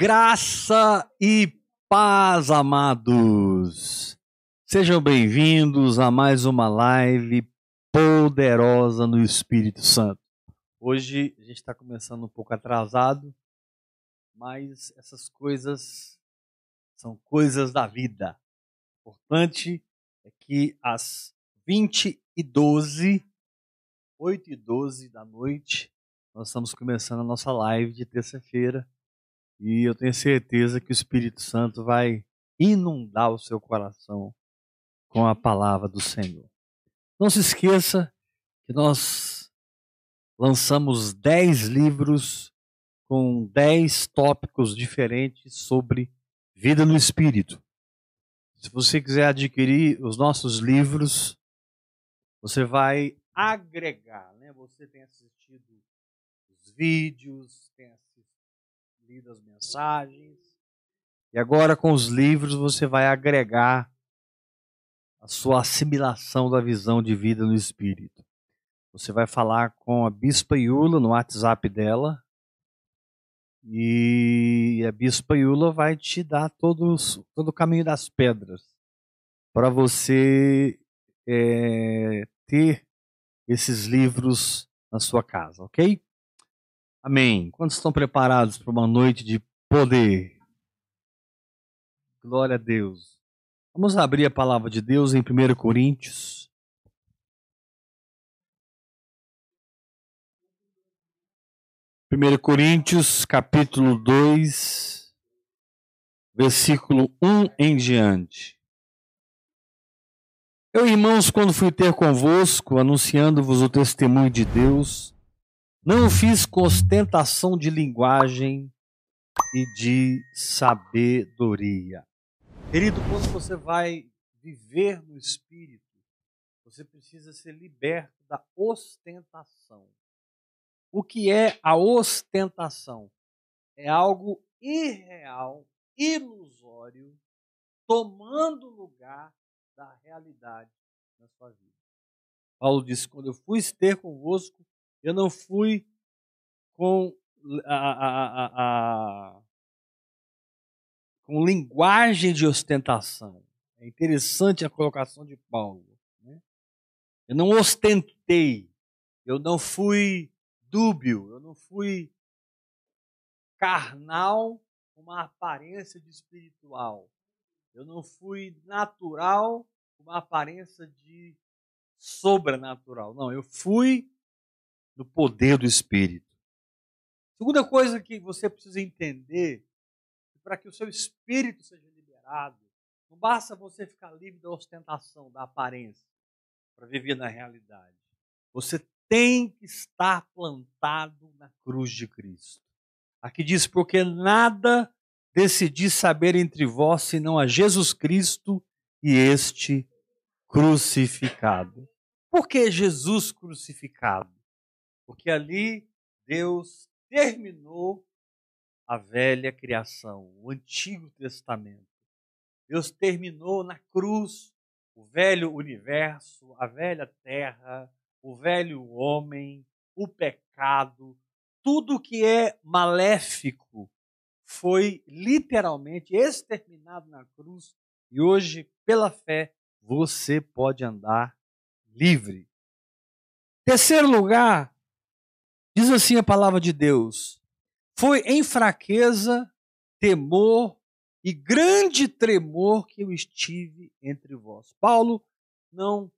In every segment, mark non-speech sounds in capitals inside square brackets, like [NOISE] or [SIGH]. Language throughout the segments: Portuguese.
Graça e paz, amados. Sejam bem-vindos a mais uma live poderosa no Espírito Santo. Hoje a gente está começando um pouco atrasado, mas essas coisas são coisas da vida. O importante é que às 20 e 12, 8 e 12 da noite, nós estamos começando a nossa live de terça-feira e eu tenho certeza que o Espírito Santo vai inundar o seu coração com a palavra do Senhor. Não se esqueça que nós lançamos 10 livros com 10 tópicos diferentes sobre vida no Espírito. Se você quiser adquirir os nossos livros, você vai agregar, né? Você tem assistido os vídeos, tem lido as mensagens. E agora com os livros você vai agregar a sua assimilação da visão de vida no Espírito. Você vai falar com a Bispa Yula no WhatsApp dela. E a Bispa Yula vai te dar todos, todo o caminho das pedras para você é, ter esses livros na sua casa, ok? Amém. Quantos estão preparados para uma noite de poder? Glória a Deus. Vamos abrir a palavra de Deus em 1 Coríntios. Primeiro Coríntios, capítulo 2, versículo 1 em diante. Eu, irmãos, quando fui ter convosco, anunciando-vos o testemunho de Deus, não fiz com ostentação de linguagem e de sabedoria. Querido, quando você vai viver no Espírito, você precisa ser liberto da ostentação. O que é a ostentação? É algo irreal, ilusório, tomando lugar da realidade na sua vida. Paulo disse: quando eu fui ter convosco, eu não fui com a, a, a, com linguagem de ostentação. É interessante a colocação de Paulo. Né? Eu não ostentei, eu não fui dúbio, eu não fui carnal com uma aparência de espiritual. Eu não fui natural com uma aparência de sobrenatural. Não, eu fui no poder do Espírito. Segunda coisa que você precisa entender, para que o seu espírito seja liberado, não basta você ficar livre da ostentação, da aparência, para viver na realidade. Você tem que estar plantado na cruz de Cristo. Aqui diz: porque nada decidi saber entre vós senão a Jesus Cristo e este crucificado. Por que Jesus crucificado? Porque ali Deus terminou a velha criação, o Antigo Testamento. Deus terminou na cruz o velho universo, a velha terra, o velho homem, o pecado, tudo que é maléfico foi literalmente exterminado na cruz e hoje, pela fé, você pode andar livre. Terceiro lugar, Diz assim a palavra de Deus: Foi em fraqueza, temor e grande tremor que eu estive entre vós. Paulo não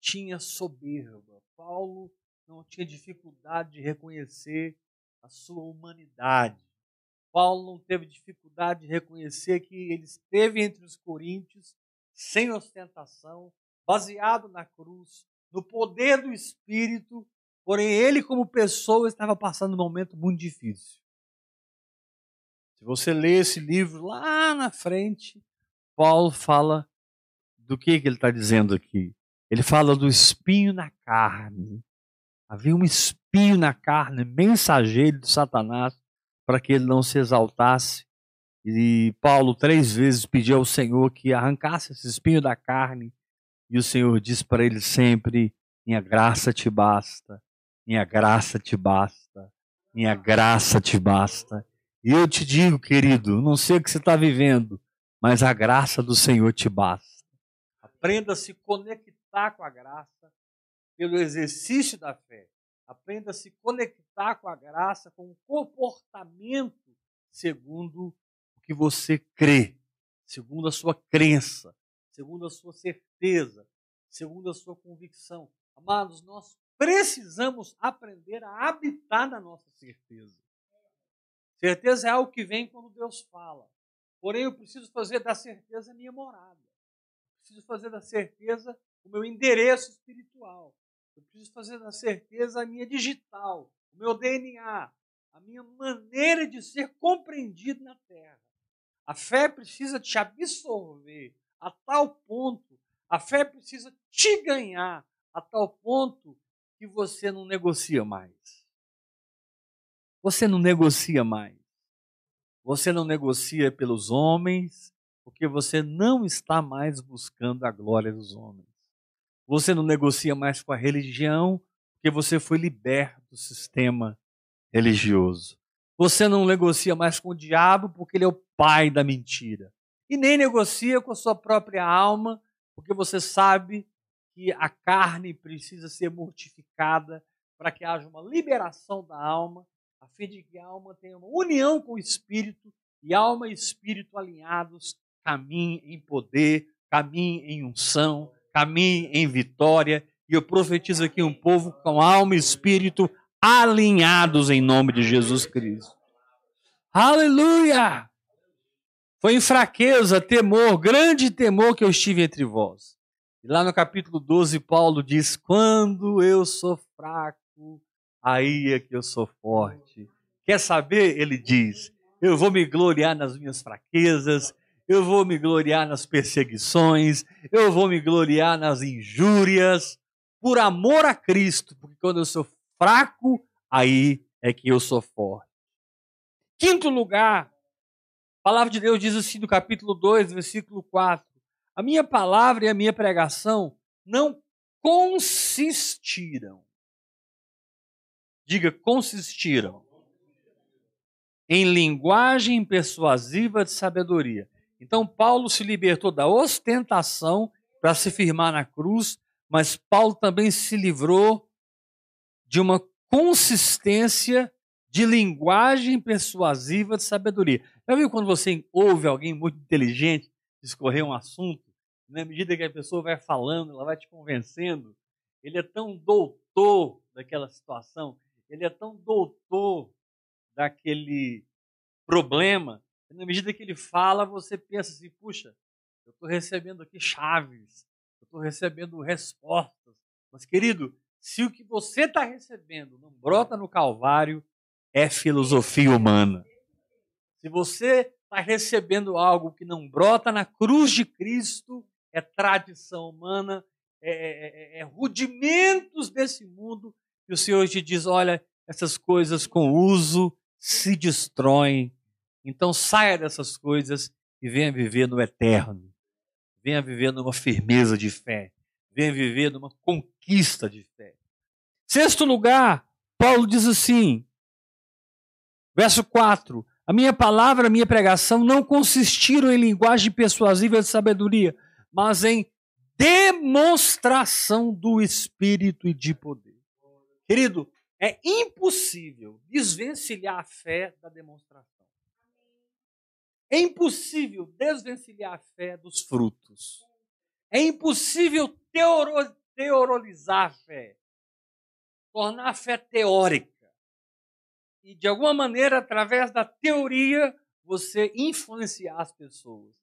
tinha soberba. Paulo não tinha dificuldade de reconhecer a sua humanidade. Paulo não teve dificuldade de reconhecer que ele esteve entre os coríntios sem ostentação, baseado na cruz, no poder do Espírito Porém, ele, como pessoa, estava passando um momento muito difícil. Se você ler esse livro lá na frente, Paulo fala do que, que ele está dizendo aqui. Ele fala do espinho na carne. Havia um espinho na carne, mensageiro de Satanás, para que ele não se exaltasse. E Paulo três vezes pediu ao Senhor que arrancasse esse espinho da carne. E o Senhor disse para ele sempre: Minha graça te basta, minha graça te basta, minha graça te basta. E eu te digo, querido, não sei o que você está vivendo, mas a graça do Senhor te basta. Aprenda a se conectar com a graça pelo exercício da fé. Aprenda a se conectar com a graça, com o comportamento segundo o que você crê, segundo a sua crença, segundo a sua certeza, segundo a sua convicção. Amados, nós precisamos aprender a habitar na nossa certeza. Certeza é algo que vem quando Deus fala. Porém, eu preciso fazer da certeza minha morada. preciso fazer da certeza o meu endereço espiritual. Eu preciso fazer da certeza a minha digital, o meu DNA, a minha maneira de ser compreendido na terra. A fé precisa te absorver a tal ponto, a fé precisa te ganhar a tal ponto que você não negocia mais. Você não negocia mais. Você não negocia pelos homens, porque você não está mais buscando a glória dos homens. Você não negocia mais com a religião, porque você foi liberto do sistema religioso. Você não negocia mais com o diabo, porque ele é o pai da mentira. E nem negocia com a sua própria alma, porque você sabe que a carne precisa ser mortificada para que haja uma liberação da alma a fim de que a alma tenha uma união com o Espírito e alma e Espírito alinhados caminhem em poder, caminhem em unção, caminhem em vitória. E eu profetizo aqui um povo com alma e Espírito alinhados em nome de Jesus Cristo. Aleluia! Foi em fraqueza, temor, grande temor que eu estive entre vós. Lá no capítulo 12, Paulo diz: Quando eu sou fraco, aí é que eu sou forte. Quer saber? Ele diz: eu vou me gloriar nas minhas fraquezas, eu vou me gloriar nas perseguições, eu vou me gloriar nas injúrias, por amor a Cristo, porque quando eu sou fraco, aí é que eu sou forte. Quinto lugar, a palavra de Deus diz assim no capítulo 2, versículo 4: A minha palavra e a minha pregação não consistiram Diga, consistiram em linguagem persuasiva de sabedoria. Então, Paulo se libertou da ostentação para se firmar na cruz, mas Paulo também se livrou de uma consistência de linguagem persuasiva de sabedoria. Já viu quando você ouve alguém muito inteligente discorrer um assunto, na medida que a pessoa vai falando, ela vai te convencendo, ele é tão doutor daquela situação, ele é tão doutor daquele problema, na medida que ele fala, você pensa assim, puxa, eu estou recebendo aqui chaves, eu estou recebendo respostas. Mas, querido, se o que você está recebendo não brota no Calvário, é filosofia humana. Se você está recebendo algo que não brota na cruz de Cristo, é tradição humana, é, é, é, é rudimentos desse mundo e o Senhor te diz: olha, essas coisas com uso se destroem. Então saia dessas coisas e venha viver no eterno. Venha viver numa firmeza de fé. Venha viver numa conquista de fé. Sexto lugar, Paulo diz assim, verso 4: A minha palavra, a minha pregação não consistiram em linguagem persuasiva de sabedoria, mas em demonstração do Espírito e de poder. Querido, é impossível desvencilhar a fé da demonstração. É impossível desvencilhar a fé dos frutos. É impossível teoro, teorizar a fé, tornar a fé teórica. E, de alguma maneira, através da teoria, você influenciar as pessoas.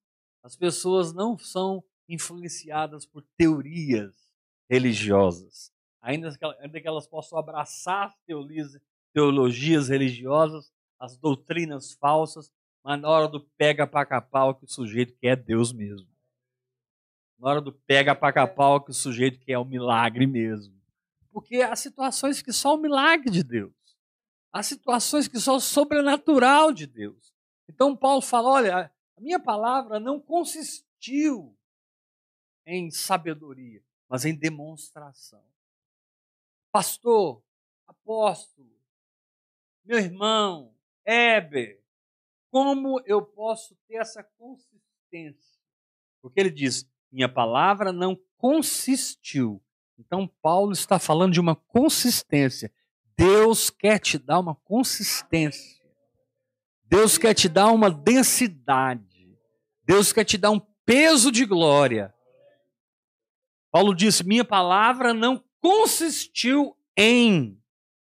As pessoas não são influenciadas por teorias religiosas ainda que, ainda que elas possam abraçar teorias, teologias religiosas, as doutrinas falsas, mas na hora do pega para capau que o sujeito quer é Deus mesmo. Na hora do pega para capau que o sujeito quer é o milagre mesmo. Porque há situações que só o milagre de Deus. Há situações que só o sobrenatural de Deus. Então Paulo fala: olha, a minha palavra não consistiu em sabedoria, mas em demonstração pastor, apóstolo, meu irmão, Heber, como eu posso ter essa consistência? Porque ele diz: minha palavra não consistiu. Então, Paulo está falando de uma consistência. Deus quer te dar uma consistência. Deus quer te dar uma densidade. Deus quer te dar um peso de glória. Paulo disse: Minha palavra não consistiu em,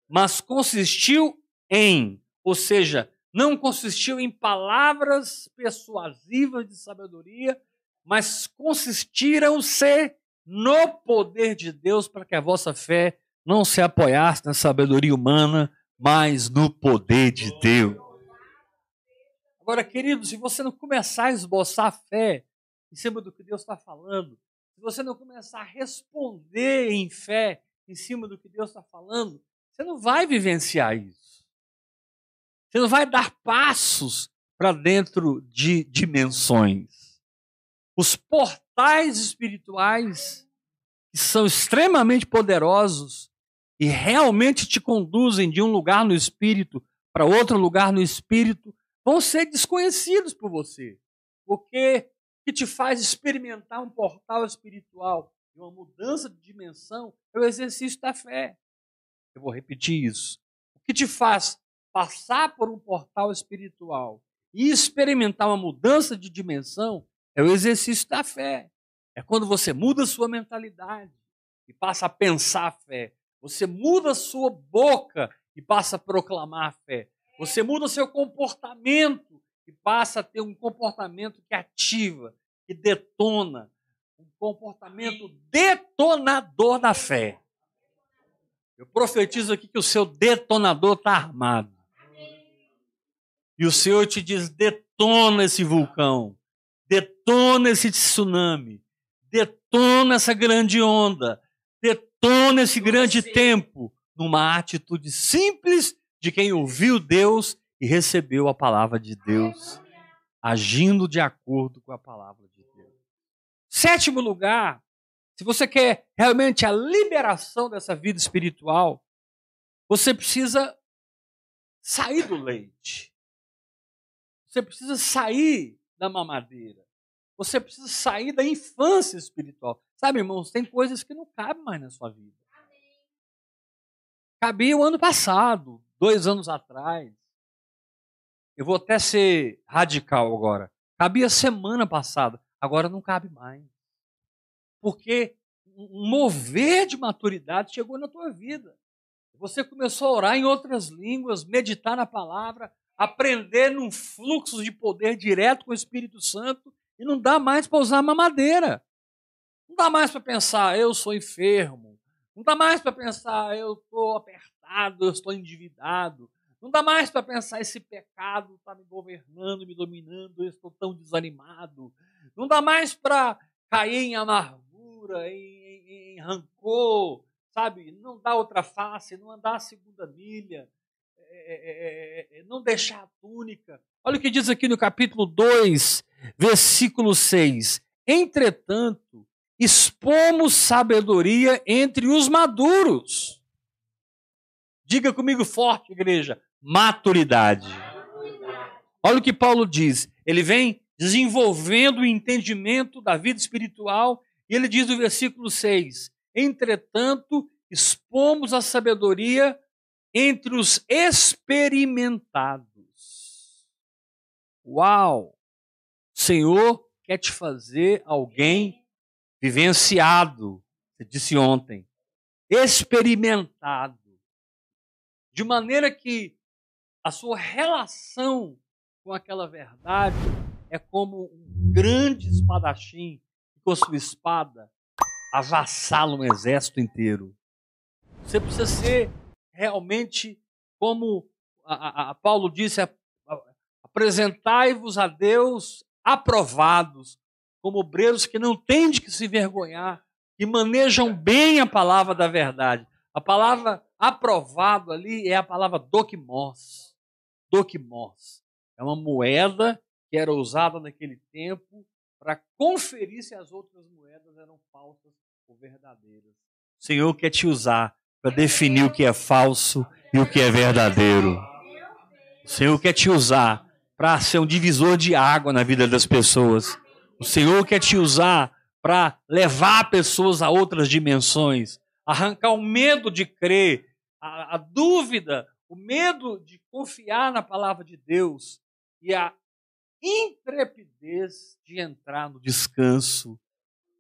mas consistiu em. Ou seja, não consistiu em palavras persuasivas de sabedoria, mas consistiram-se no poder de Deus para que a vossa fé não se apoiasse na sabedoria humana, mas no poder de Deus. Agora, querido, se você não começar a esboçar fé em cima do que Deus está falando, se você não começar a responder em fé em cima do que Deus está falando, você não vai vivenciar isso. Você não vai dar passos para dentro de dimensões. Os portais espirituais, que são extremamente poderosos e realmente te conduzem de um lugar no espírito para outro lugar no espírito, vão ser desconhecidos por você. Porque que te faz experimentar um portal espiritual e uma mudança de dimensão é o exercício da fé. Eu vou repetir isso. O que te faz passar por um portal espiritual e experimentar uma mudança de dimensão é o exercício da fé. É quando você muda sua mentalidade e passa a pensar a fé. Você muda sua boca e passa a proclamar a fé. Você muda o seu comportamento e passa a ter um comportamento que ativa, que detona, um comportamento detonador da fé. Eu profetizo aqui que o seu detonador está armado. E o Senhor te diz: detona esse vulcão, detona esse tsunami, detona essa grande onda, detona esse grande tempo, numa atitude simples de quem ouviu Deus e recebeu a palavra de Deus, agindo de acordo com a palavra de Deus. Sétimo lugar, se você quer realmente a liberação dessa vida espiritual, você precisa sair do leite. Você precisa sair da mamadeira. Você precisa sair da infância espiritual. Sabe, irmãos, tem coisas que não cabem mais na sua vida. Cabia o ano passado, dois anos atrás. Eu vou até ser radical agora. Cabia semana passada, agora não cabe mais. Porque um mover de maturidade chegou na tua vida. Você começou a orar em outras línguas, meditar na palavra, aprender num fluxo de poder direto com o Espírito Santo e não dá mais para usar mamadeira. Não dá mais para pensar, eu sou enfermo. Não dá mais para pensar, eu estou apertado, eu estou endividado. Não dá mais para pensar, esse pecado está me governando, me dominando, eu estou tão desanimado. Não dá mais para cair em amargura, em, em, em rancor, sabe? Não dá outra face, não andar a segunda milha. É é, é, é, não deixar a túnica. Olha o que diz aqui no capítulo 2, versículo 6. Entretanto, expomos sabedoria entre os maduros. Diga comigo forte, igreja: maturidade. Olha o que Paulo diz. Ele vem desenvolvendo o entendimento da vida espiritual, e ele diz no versículo 6: Entretanto, expomos a sabedoria entre os experimentados. Uau! O Senhor quer te fazer alguém vivenciado, você disse ontem, experimentado, de maneira que a sua relação com aquela verdade é como um grande espadachim que com sua espada avassala um exército inteiro. Você precisa ser realmente, como a, a, a Paulo disse, apresentai-vos a Deus aprovados, como obreiros que não têm de que se vergonhar, que manejam bem a palavra da verdade. A palavra aprovado ali é a palavra dokimos. Dokimos. É uma moeda que era usada naquele tempo para conferir se as outras moedas eram falsas ou verdadeiras. O Senhor quer te usar para definir o que é falso e o que é verdadeiro. O Senhor quer te usar para ser um divisor de água na vida das pessoas. O Senhor quer te usar para levar pessoas a outras dimensões, arrancar o medo de crer, a, a dúvida, o medo de confiar na palavra de Deus e a intrepidez de entrar no descanso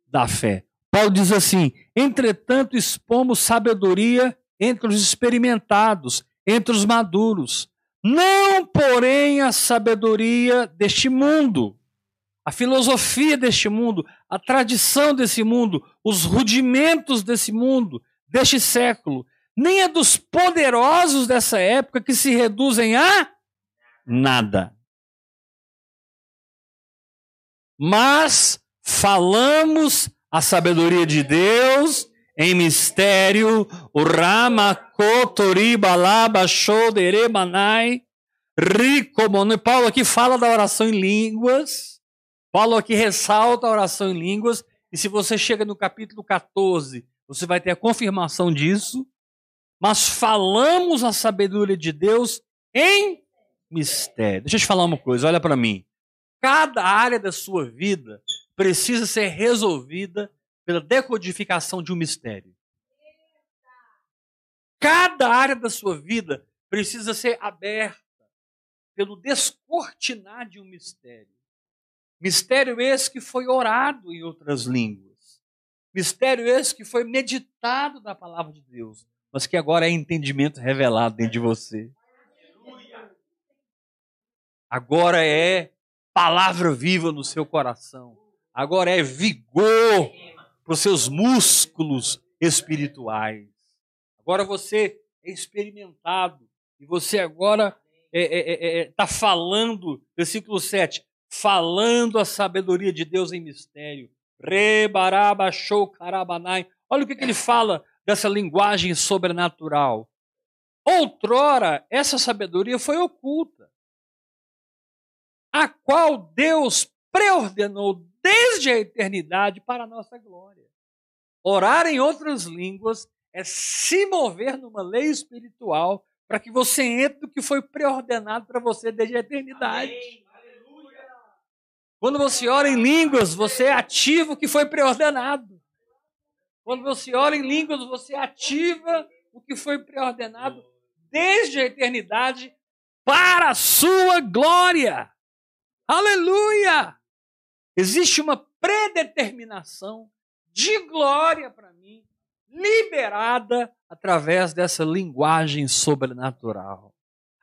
da fé. Paulo diz assim: entretanto, expomos sabedoria entre os experimentados, entre os maduros, não, porém, a sabedoria deste mundo, a filosofia deste mundo, a tradição desse mundo, os rudimentos desse mundo, deste século, nem a dos poderosos dessa época que se reduzem a nada. Mas falamos a sabedoria de Deus em mistério, o Rama Kotoribalaba Shoderemanai Ricomono. Paulo aqui fala da oração em línguas. Paulo aqui ressalta a oração em línguas. E se você chega no capítulo 14, você vai ter a confirmação disso. Mas falamos a sabedoria de Deus em mistério. Deixa eu te falar uma coisa, olha para mim. Cada área da sua vida precisa ser resolvida pela decodificação de um mistério. Cada área da sua vida precisa ser aberta pelo descortinar de um mistério. Mistério esse que foi orado em outras línguas. Mistério esse que foi meditado na palavra de Deus, mas que agora é entendimento revelado dentro de você. Agora é palavra viva no seu coração. Agora é vigor para os seus músculos espirituais. Agora você é experimentado e você agora está é, é, é, é tá falando, versículo 7, falando a sabedoria de Deus em mistério. Rebaraba karabanai. Olha o que, que ele fala dessa linguagem sobrenatural. Outrora, essa sabedoria foi oculta, a qual Deus preordenou desde a eternidade para a nossa glória. Orar em outras línguas é se mover numa lei espiritual para que você entre no que foi preordenado para você desde a eternidade. Quando você ora em línguas, você ativa o que foi preordenado. Quando você ora em línguas, você ativa o que foi preordenado desde a eternidade para a sua glória. Aleluia! Existe uma predeterminação de glória para mim, liberada através dessa linguagem sobrenatural.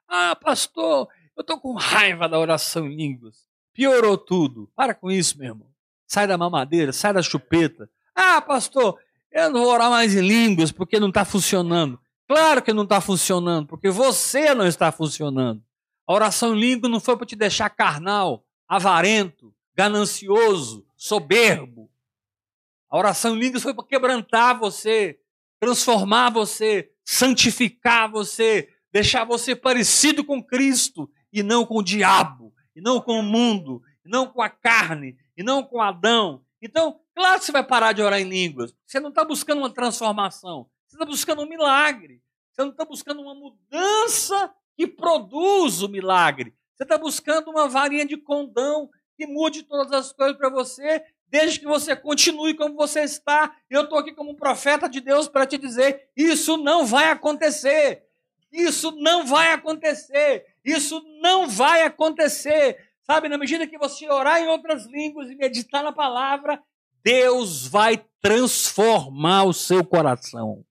Ah, pastor, eu estou com raiva da oração em línguas. Piorou tudo. Para com isso, meu irmão. Sai da mamadeira, sai da chupeta. Ah, pastor, eu não vou orar mais em línguas porque não está funcionando. Claro que não está funcionando, porque você não está funcionando. A oração em língua não foi para te deixar carnal, avarento, ganancioso, soberbo. A oração em línguas foi para quebrantar você, transformar você, santificar você, deixar você parecido com Cristo e não com o diabo, e não com o mundo, e não com a carne, e não com Adão. Então, claro que você vai parar de orar em línguas. Você não está buscando uma transformação, você está buscando um milagre. Você não está buscando uma mudança que produz o milagre. Você está buscando uma varinha de condão que mude todas as coisas para você, desde que você continue como você está. Eu estou aqui como um profeta de Deus para te dizer: isso não vai acontecer. Isso não vai acontecer. Isso não vai acontecer. Sabe, na medida que você orar em outras línguas e meditar na palavra, Deus vai transformar o seu coração.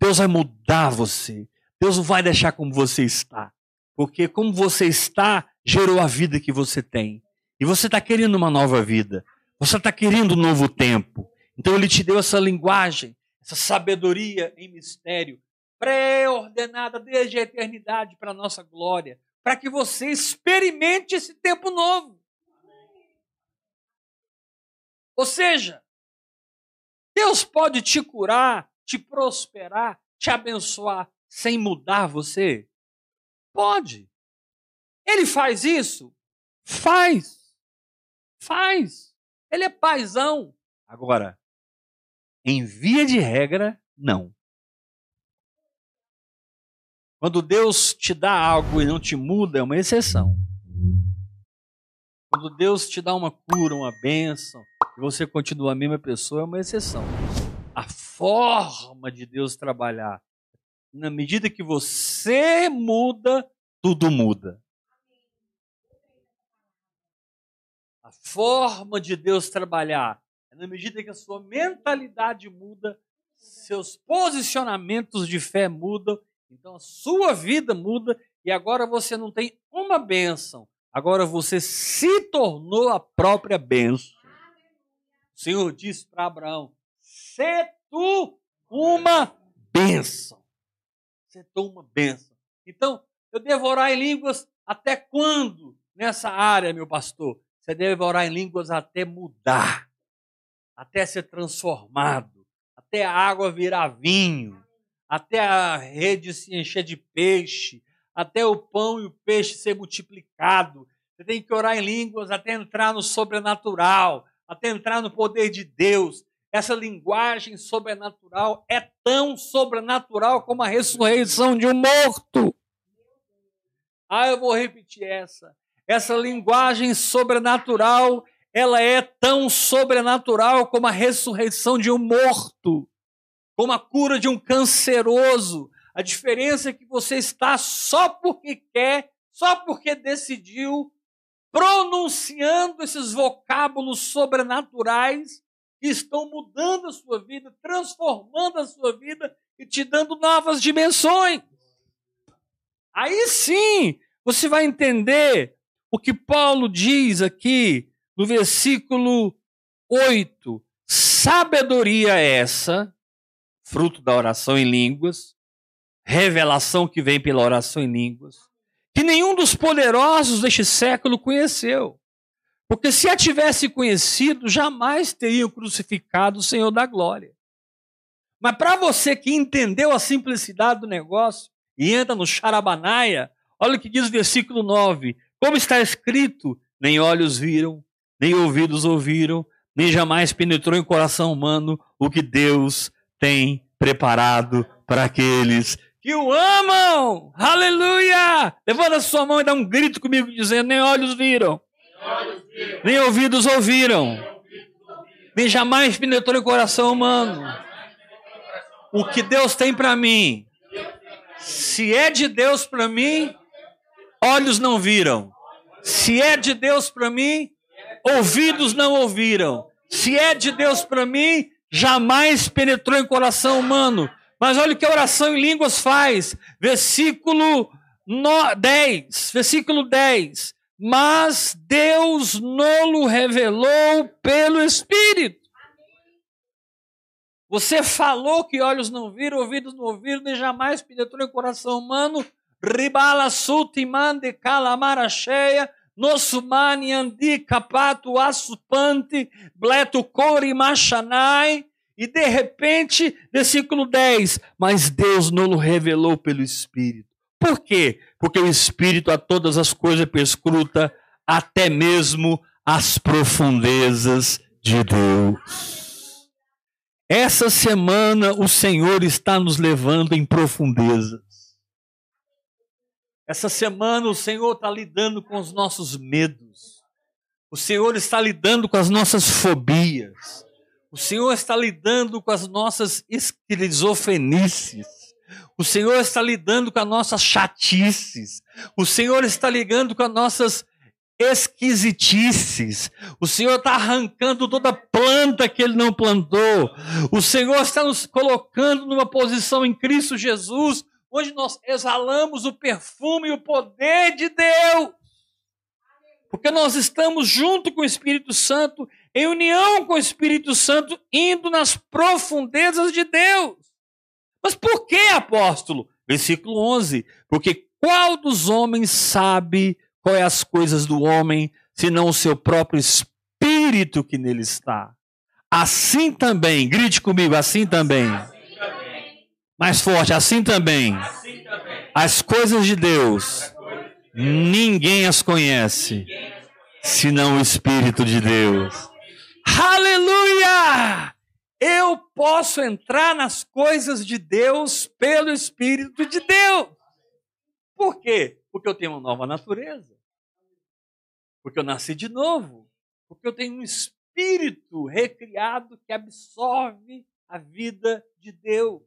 Deus vai mudar você. Deus não vai deixar como você está. Porque como você está, gerou a vida que você tem. E você está querendo uma nova vida. Você está querendo um novo tempo. Então ele te deu essa linguagem, essa sabedoria em mistério, pré-ordenada desde a eternidade para a nossa glória, para que você experimente esse tempo novo. Ou seja, Deus pode te curar, te prosperar, te abençoar sem mudar você? Pode. Ele faz isso? Faz. Faz. Ele é paizão. Agora, em via de regra, não. Quando Deus te dá algo e não te muda, é uma exceção. Quando Deus te dá uma cura, uma bênção, e você continua a mesma pessoa, é uma exceção. A forma de Deus trabalhar, na medida que você muda, tudo muda. A forma de Deus trabalhar, na medida que a sua mentalidade muda, seus posicionamentos de fé mudam, então a sua vida muda e agora você não tem uma bênção, Agora você se tornou a própria bênção. O Senhor disse para Abraão: "Se tu uma bênção. Se tu uma bênção. Então, eu devo orar em línguas até quando nessa área, meu pastor? Você deve orar em línguas até mudar, até ser transformado, até a água virar vinho, até a rede se encher de peixe, até o pão e o peixe ser multiplicado. Você tem que orar em línguas até entrar no sobrenatural, até entrar no poder de Deus. Essa linguagem sobrenatural é tão sobrenatural como a ressurreição de um morto. Ah, eu vou repetir essa. Essa linguagem sobrenatural, ela é tão sobrenatural como a ressurreição de um morto, como a cura de um canceroso, a diferença é que você está só porque quer, só porque decidiu, pronunciando esses vocábulos sobrenaturais que estão mudando a sua vida, transformando a sua vida e te dando novas dimensões. Aí sim você vai entender o que Paulo diz aqui no versículo 8. Sabedoria essa, fruto da oração em línguas, revelação que vem pela oração em línguas, que nenhum dos poderosos deste século conheceu. Porque se a tivesse conhecido, jamais teriam crucificado o Senhor da glória. Mas para você que entendeu a simplicidade do negócio e entra no charabanaia, olha o que diz o versículo 9: Como está escrito, nem olhos viram, nem ouvidos ouviram, nem jamais penetrou em coração humano o que Deus tem preparado para aqueles que o amam. Aleluia! Levanta sua mão e dá um grito comigo dizendo: nem olhos viram, nem ouvidos ouviram, nem jamais penetrou em coração humano. O que Deus tem para mim, se é de Deus para mim, olhos não viram. Se é de Deus para mim, ouvidos não ouviram. Se é de Deus para mim, jamais penetrou em coração humano. Mas olha o que a oração em línguas faz. Versículo 10. Versículo 10. Mas Deus nolo revelou pelo Espírito. Você falou que olhos não viram, ouvidos não ouviram, nem jamais penetrou em coração humano. Ribala sultimande calamara cheia, nossumani andi capato assupante, bleto cori machanai. E de repente, versículo 10, mas Deus não o revelou pelo Espírito. Por quê? Porque o Espírito a todas as coisas perscruta, até mesmo as profundezas de Deus. Essa semana o Senhor está nos levando em profundezas. Essa semana o Senhor está lidando com os nossos medos. O Senhor está lidando com as nossas fobias. O Senhor está lidando com as nossas esquizofrenices. O Senhor está lidando com as nossas chatices. O Senhor está ligando com as nossas esquisitices. O Senhor está arrancando toda planta que Ele não plantou. O Senhor está nos colocando numa posição em Cristo Jesus, onde nós exalamos o perfume e o poder de Deus. Porque nós estamos junto com o Espírito Santo em união com o Espírito Santo, indo nas profundezas de Deus. Mas por que, apóstolo? Versículo 11: Porque qual dos homens sabe qual é as coisas do homem, senão o seu próprio espírito que nele está? Assim também, grite comigo, assim também. Mais forte, assim também. assim também. As coisas de Deus, coisas de Deus ninguém as conhece, ninguém as conhece senão o Espírito de Deus. Aleluia! Eu posso entrar nas coisas de Deus pelo Espírito de Deus. Por quê? Porque eu tenho uma nova natureza. Porque eu nasci de novo. Porque eu tenho um espírito recriado que absorve a vida de Deus.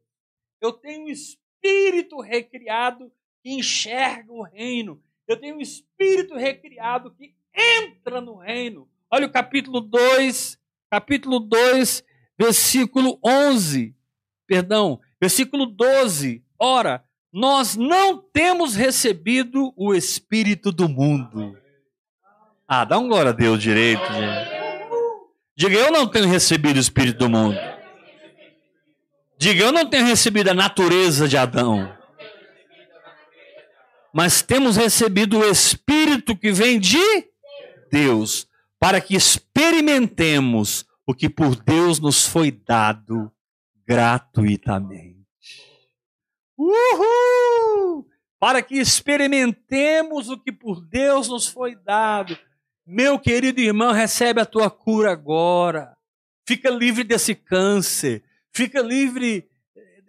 Eu tenho um espírito recriado que enxerga o reino. Eu tenho um espírito recriado que entra no reino. Olha o capítulo 2, capítulo 2, versículo 11. Perdão, versículo 12. Ora, nós não temos recebido o espírito do mundo. Ah, dá um glória a Deus direito, gente. Diga, eu não tenho recebido o espírito do mundo. Diga, eu não tenho recebido a natureza de Adão. Mas temos recebido o espírito que vem de Deus, para que experimentemos o que por Deus nos foi dado gratuitamente. Uhul! Para que experimentemos o que por Deus nos foi dado. Meu querido irmão, recebe a tua cura agora. Fica livre desse câncer. Fica livre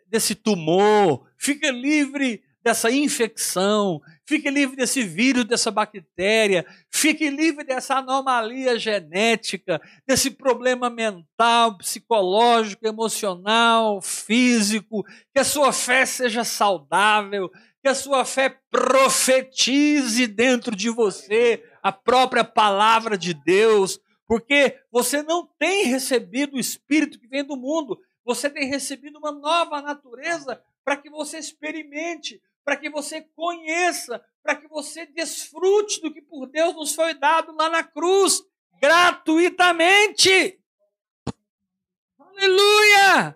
desse tumor. Fica livre dessa infecção, fique livre desse vírus, dessa bactéria, fique livre dessa anomalia genética, desse problema mental, psicológico, emocional, físico, que a sua fé seja saudável, que a sua fé profetize dentro de você a própria palavra de Deus, porque você não tem recebido o espírito que vem do mundo, você tem recebido uma nova natureza para que você experimente, para que você conheça, para que você desfrute do que por Deus nos foi dado lá na cruz, gratuitamente. Aleluia!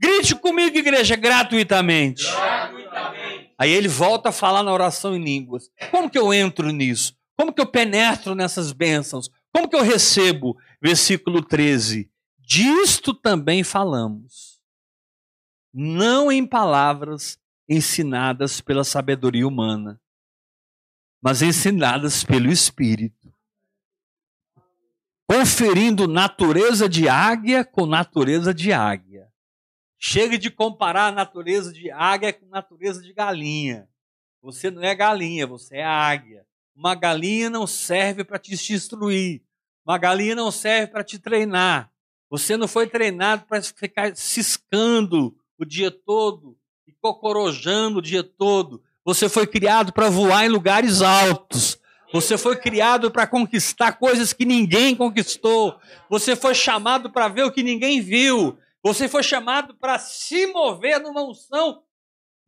Grite comigo, igreja, gratuitamente. gratuitamente. Aí ele volta a falar na oração em línguas. Como que eu entro nisso? Como que eu penetro nessas bênçãos? Como que eu recebo? Versículo 13. Disto também falamos. Não em palavras ensinadas pela sabedoria humana, mas ensinadas pelo Espírito. Conferindo natureza de águia com natureza de águia. Chega de comparar a natureza de águia com natureza de galinha. Você não é galinha, você é águia. Uma galinha não serve para te instruir. Uma galinha não serve para te treinar. Você não foi treinado para ficar ciscando o dia todo cocorojando o dia todo. Você foi criado para voar em lugares altos. Você foi criado para conquistar coisas que ninguém conquistou. Você foi chamado para ver o que ninguém viu. Você foi chamado para se mover numa unção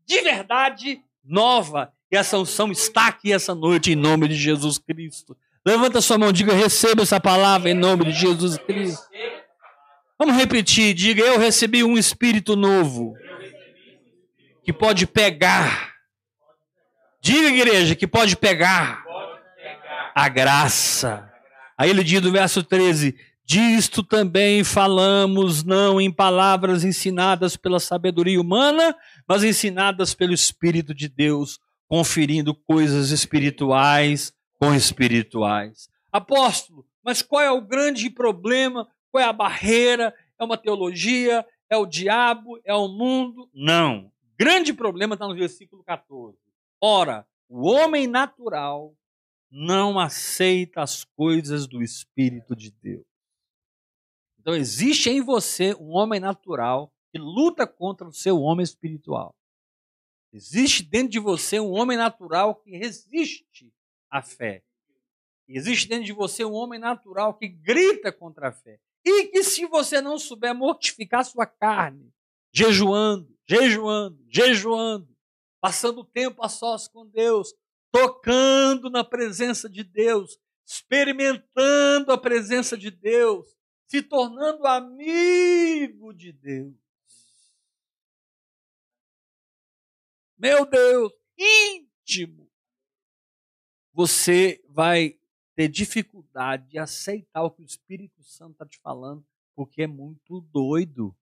de verdade nova. E essa unção está aqui essa noite em nome de Jesus Cristo. Levanta sua mão, diga: receba essa palavra em nome de Jesus Cristo. Vamos repetir, diga: eu recebi um espírito novo que pode pegar. Diga, igreja, que pode pegar a graça. Aí ele diz no verso 13: Disto também falamos, não em palavras ensinadas pela sabedoria humana, mas ensinadas pelo Espírito de Deus, conferindo coisas espirituais com espirituais. Apóstolo, mas qual é o grande problema? Qual é a barreira? É uma teologia? É o diabo? É o mundo? Não grande problema está no versículo 14. Ora, o homem natural não aceita as coisas do Espírito de Deus. Então, existe em você um homem natural que luta contra o seu homem espiritual. Existe dentro de você um homem natural que resiste à fé. Existe dentro de você um homem natural que grita contra a fé. E que, se você não souber mortificar sua carne, jejuando, jejuando, jejuando, passando tempo a sós com Deus, tocando na presença de Deus, experimentando a presença de Deus, se tornando amigo de Deus. Meu Deus, íntimo. Você vai ter dificuldade de aceitar o que o Espírito Santo está te falando, porque é muito doido.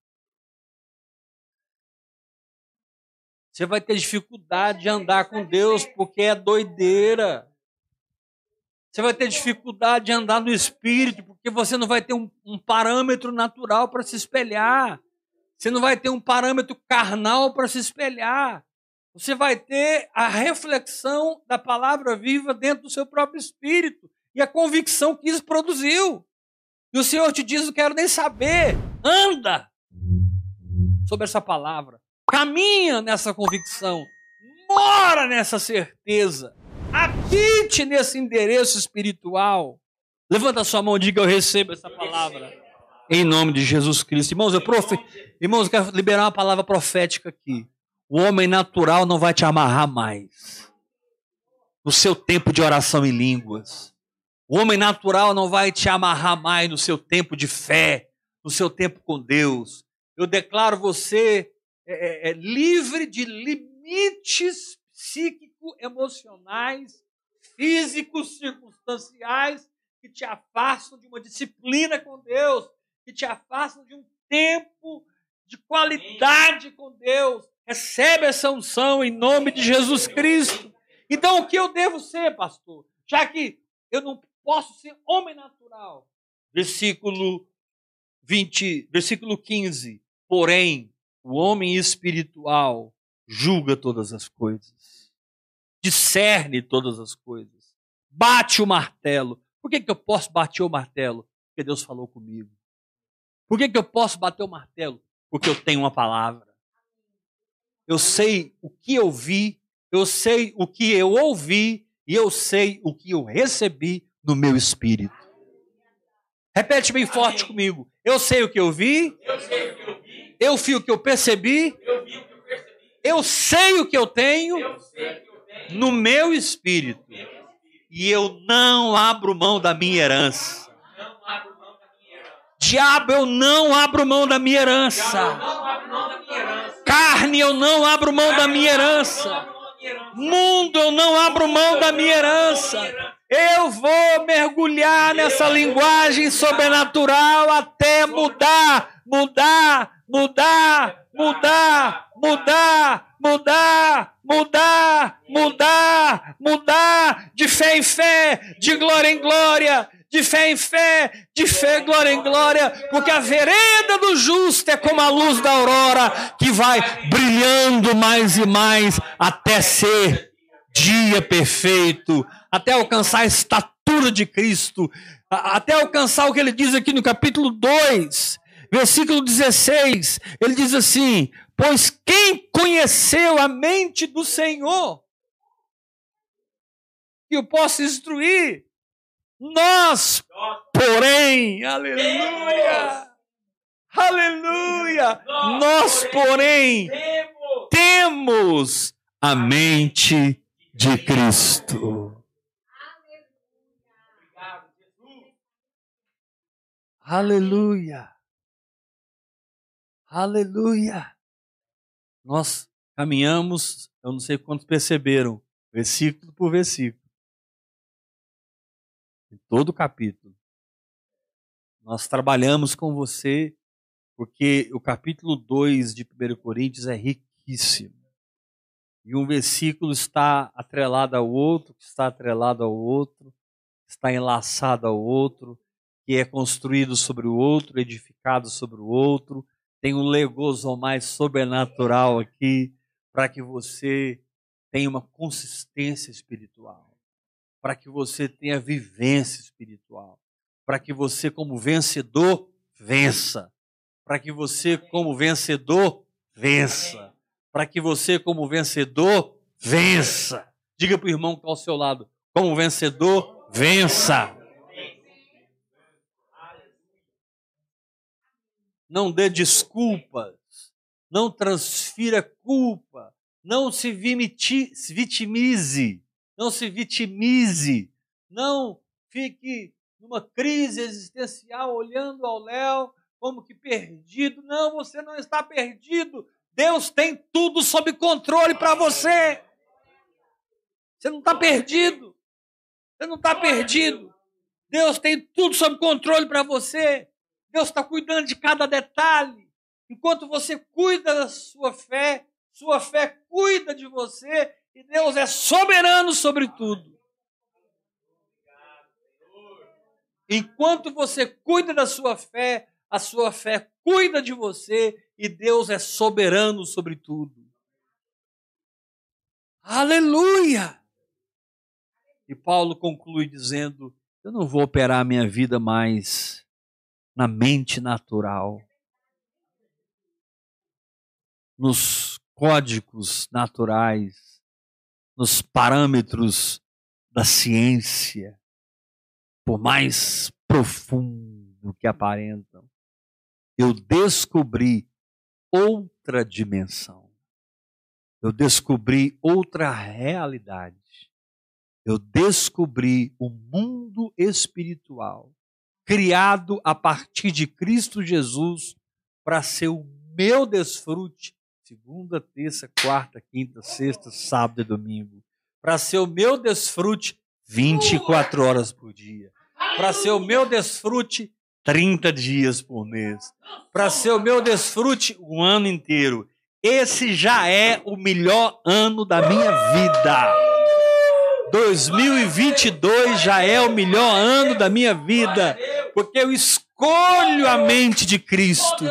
Você vai ter dificuldade de andar com Deus porque é doideira. Você vai ter dificuldade de andar no espírito porque você não vai ter um, um parâmetro natural para se espelhar. Você não vai ter um parâmetro carnal para se espelhar. Você vai ter a reflexão da palavra viva dentro do seu próprio espírito. E a convicção que isso produziu. E o Senhor te diz: não quero nem saber. Anda sobre essa palavra. Caminha nessa convicção. Mora nessa certeza. Habite nesse endereço espiritual. Levanta sua mão e diga: Eu recebo essa palavra. Em nome de Jesus Cristo. Irmãos, eu, profe... Irmãos, eu quero liberar uma palavra profética aqui. O homem natural não vai te amarrar mais. No seu tempo de oração em línguas. O homem natural não vai te amarrar mais no seu tempo de fé, no seu tempo com Deus. Eu declaro você é, é, é livre de limites psíquicos, emocionais, físicos, circunstanciais que te afastam de uma disciplina com Deus, que te afastam de um tempo de qualidade com Deus. Recebe essa unção em nome de Jesus Cristo. Então, o que eu devo ser, pastor? Já que eu não posso ser homem natural. Versículo 20, versículo 15. Porém, o homem espiritual julga todas as coisas, discerne todas as coisas, bate o martelo. Por que, que eu posso bater o martelo? Porque Deus falou comigo. Por que, que eu posso bater o martelo? Porque eu tenho uma palavra. Eu sei o que eu vi, eu sei o que eu ouvi e eu sei o que eu recebi no meu espírito. Repete bem forte Amém. comigo. Eu sei o que eu vi. Eu sei o que eu vi. Eu vi o que eu percebi. Eu, vi o que eu, percebi. eu sei o que eu tenho, eu que eu tenho no meu espírito. No meu espírito. E eu não abro mão da minha herança. Diabo, eu não abro mão da minha herança. Carne, eu não abro mão da minha herança. Mundo, eu não abro mão da minha herança. Eu vou mergulhar nessa linguagem sobrenatural até mudar, mudar, mudar, mudar, mudar, mudar, mudar, mudar, mudar, de fé em fé, de glória em glória, de fé em fé, de fé, glória em glória, porque a vereda do justo é como a luz da aurora que vai brilhando mais e mais até ser dia perfeito, até alcançar a estatura de Cristo, até alcançar o que ele diz aqui no capítulo 2, versículo 16. Ele diz assim: Pois quem conheceu a mente do Senhor, que o possa instruir, nós, porém, aleluia, aleluia, nós, porém, temos a mente de Cristo. Aleluia. Aleluia. Nós caminhamos, eu não sei quantos perceberam, versículo por versículo. Em todo o capítulo. Nós trabalhamos com você porque o capítulo 2 de 1 Coríntios é riquíssimo e um versículo está atrelado ao outro, que está atrelado ao outro, está enlaçado ao outro, que é construído sobre o outro, edificado sobre o outro. Tem um legoso mais sobrenatural aqui para que você tenha uma consistência espiritual, para que você tenha vivência espiritual, para que você, como vencedor, vença, para que você, como vencedor, vença para que você, como vencedor, vença. Diga para o irmão que está ao seu lado: como vencedor, vença. Não dê desculpas, não transfira culpa, não se vitimize, não se vitimize, não fique numa crise existencial olhando ao léu como que perdido. Não, você não está perdido. Deus tem tudo sob controle para você. Você não está perdido. Você não está perdido. Deus tem tudo sob controle para você. Deus está cuidando de cada detalhe. Enquanto você cuida da sua fé, sua fé cuida de você e Deus é soberano sobre tudo. Enquanto você cuida da sua fé, a sua fé cuida de você e Deus é soberano sobre tudo. Aleluia! E Paulo conclui dizendo Eu não vou operar a minha vida mais na mente natural, nos códigos naturais, nos parâmetros da ciência, por mais profundo que aparentam. Eu descobri outra dimensão. Eu descobri outra realidade. Eu descobri o mundo espiritual criado a partir de Cristo Jesus para ser o meu desfrute segunda, terça, quarta, quinta, sexta, sábado e domingo. Para ser o meu desfrute 24 horas por dia. Para ser o meu desfrute 30 dias por mês. Para ser o meu desfrute o ano inteiro. Esse já é o melhor ano da minha vida. 2022 já é o melhor ano da minha vida, porque eu escolho a mente de Cristo.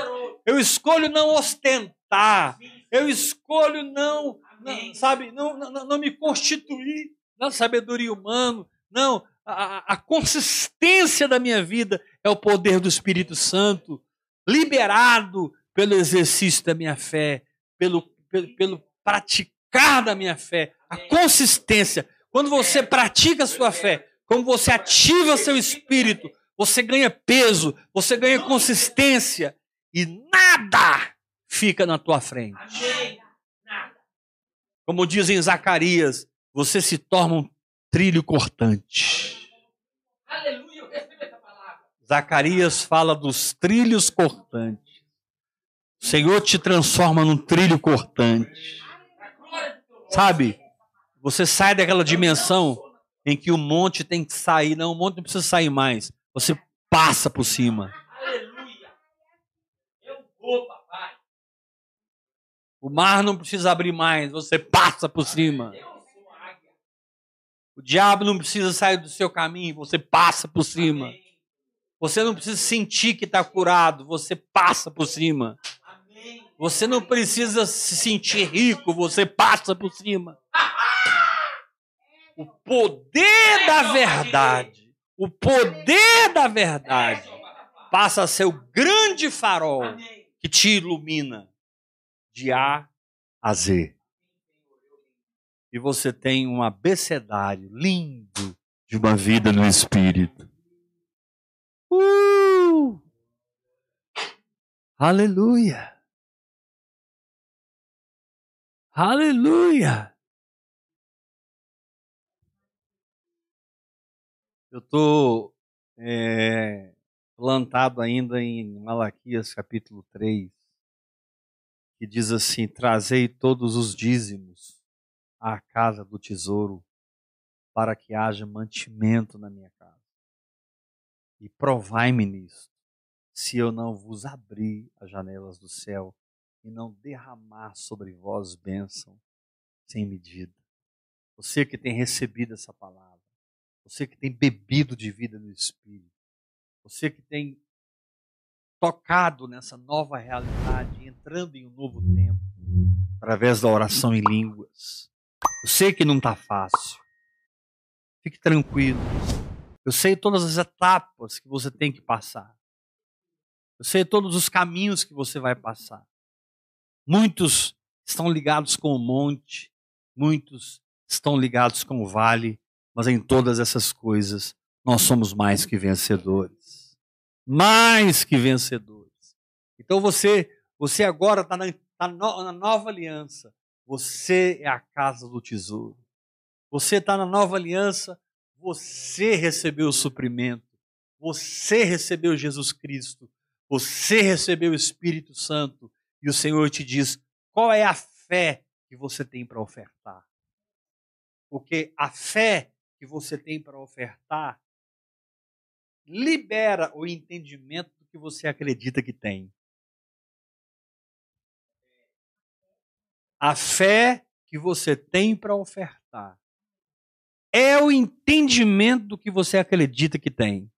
Eu escolho não ostentar. Eu escolho não, não sabe, não, não, não me constituir na sabedoria humana. Não, a, a, consistência da minha vida é o poder do Espírito Santo, liberado pelo exercício da minha fé, pelo, pelo, pelo praticar da minha fé, a consistência. Quando você pratica a sua fé, quando você ativa seu espírito, você ganha peso, você ganha consistência e nada fica na tua frente. Como dizem Zacarias, você se torna um trilho cortante. Aleluia, essa palavra. Zacarias fala dos trilhos cortantes. O Senhor te transforma num trilho cortante. Sabe? Você sai daquela dimensão em que o monte tem que sair. Não, o monte não precisa sair mais. Você passa por cima. Aleluia. Eu vou, papai. O mar não precisa abrir mais. Você passa por cima. O diabo não precisa sair do seu caminho, você passa por cima. Você não precisa sentir que está curado, você passa por cima. Você não precisa se sentir rico, você passa por cima. [LAUGHS] O poder da verdade, o poder da verdade, passa a ser o grande farol que te ilumina de A a Z e você tem um abecedário lindo de uma vida no Espírito. Uh! Aleluia! Aleluia! Eu estou é, plantado ainda em Malaquias capítulo 3, que diz assim: Trazei todos os dízimos à casa do tesouro, para que haja mantimento na minha casa. E provai-me nisto, se eu não vos abrir as janelas do céu e não derramar sobre vós bênção sem medida. Você que tem recebido essa palavra, você que tem bebido de vida no Espírito, você que tem tocado nessa nova realidade, entrando em um novo tempo, através da oração em línguas, eu sei que não está fácil. Fique tranquilo. Eu sei todas as etapas que você tem que passar. Eu sei todos os caminhos que você vai passar. Muitos estão ligados com o monte, muitos estão ligados com o vale, mas em todas essas coisas nós somos mais que vencedores. Mais que vencedores. Então você, você agora está na, tá na nova aliança. Você é a casa do tesouro. Você está na nova aliança, você recebeu o suprimento. Você recebeu Jesus Cristo. Você recebeu o Espírito Santo. E o Senhor te diz: qual é a fé que você tem para ofertar? Porque a fé que você tem para ofertar libera o entendimento do que você acredita que tem. A fé que você tem para ofertar é o entendimento do que você acredita que tem.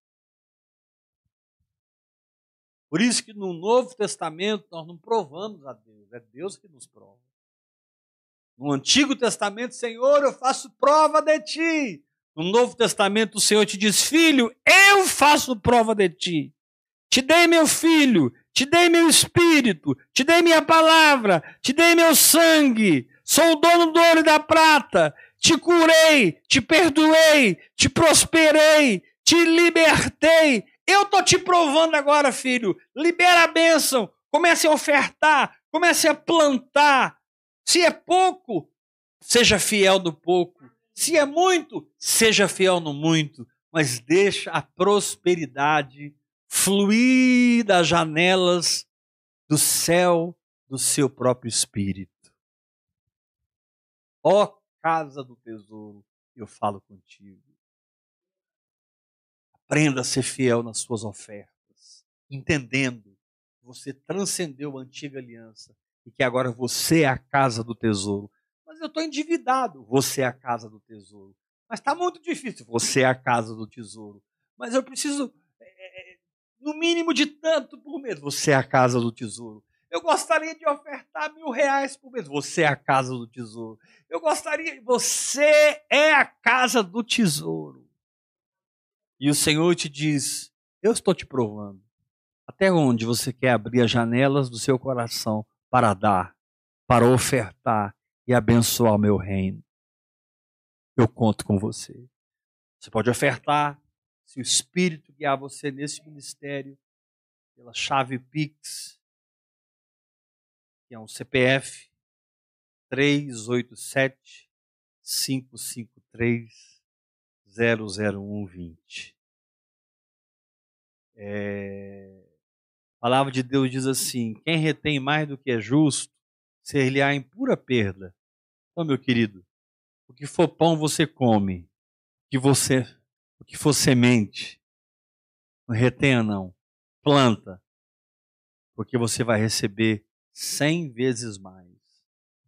Por isso que no Novo Testamento nós não provamos a Deus, é Deus que nos prova. No Antigo Testamento, Senhor, eu faço prova de ti. No Novo Testamento, o Senhor te diz: Filho, eu faço prova de ti. Te dei meu filho, te dei meu espírito, te dei minha palavra, te dei meu sangue. Sou o dono do ouro e da prata. Te curei, te perdoei, te prosperei, te libertei. Eu estou te provando agora, filho. Libera a bênção. Comece a ofertar, comece a plantar. Se é pouco, seja fiel no pouco. Se é muito, seja fiel no muito, mas deixa a prosperidade fluir das janelas do céu do seu próprio espírito. Ó oh, casa do tesouro, eu falo contigo. Aprenda a ser fiel nas suas ofertas, entendendo que você transcendeu a antiga aliança e que agora você é a casa do tesouro. Mas eu estou endividado, você é a casa do tesouro. Mas está muito difícil, você é a casa do tesouro. Mas eu preciso, é, no mínimo de tanto por mês, você é a casa do tesouro. Eu gostaria de ofertar mil reais por mês, você é a casa do tesouro. Eu gostaria, você é a casa do tesouro. E o Senhor te diz: Eu estou te provando. Até onde você quer abrir as janelas do seu coração para dar, para ofertar e abençoar o meu reino? Eu conto com você. Você pode ofertar, se o Espírito guiar você nesse ministério, pela chave Pix, que é um CPF 387 553 00120. É... A palavra de Deus diz assim: quem retém mais do que é justo, ser-lhe-á em pura perda. Então, meu querido, o que for pão você come, o que, você, o que for semente, não retenha não, planta, porque você vai receber cem vezes mais,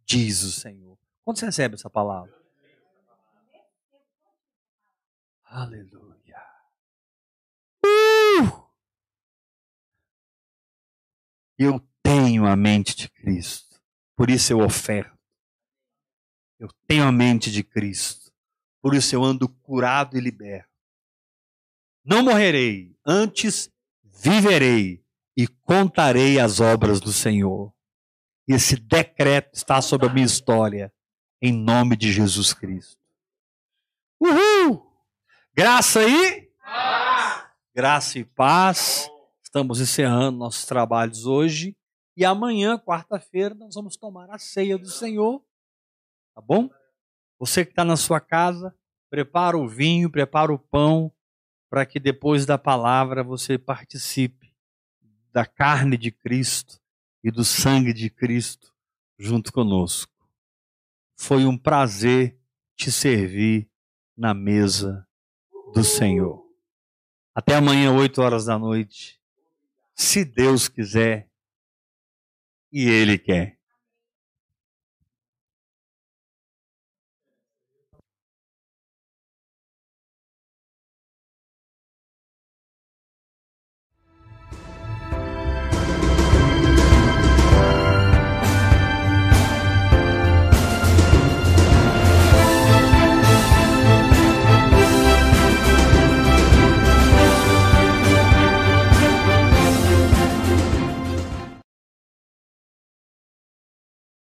diz o Senhor. Quando você recebe essa palavra? Aleluia. Uh! Eu tenho a mente de Cristo, por isso eu oferto. Eu tenho a mente de Cristo, por isso eu ando curado e liberto. Não morrerei, antes viverei e contarei as obras do Senhor. Esse decreto está sobre a minha história, em nome de Jesus Cristo. Uhul! Graça e paz. Graça e paz. Estamos encerrando nossos trabalhos hoje e amanhã, quarta-feira, nós vamos tomar a ceia do Senhor. Tá bom? Você que está na sua casa, prepara o vinho, prepara o pão, para que depois da palavra você participe da carne de Cristo e do sangue de Cristo junto conosco. Foi um prazer te servir na mesa do Senhor. Até amanhã, 8 horas da noite. Se Deus quiser e Ele quer.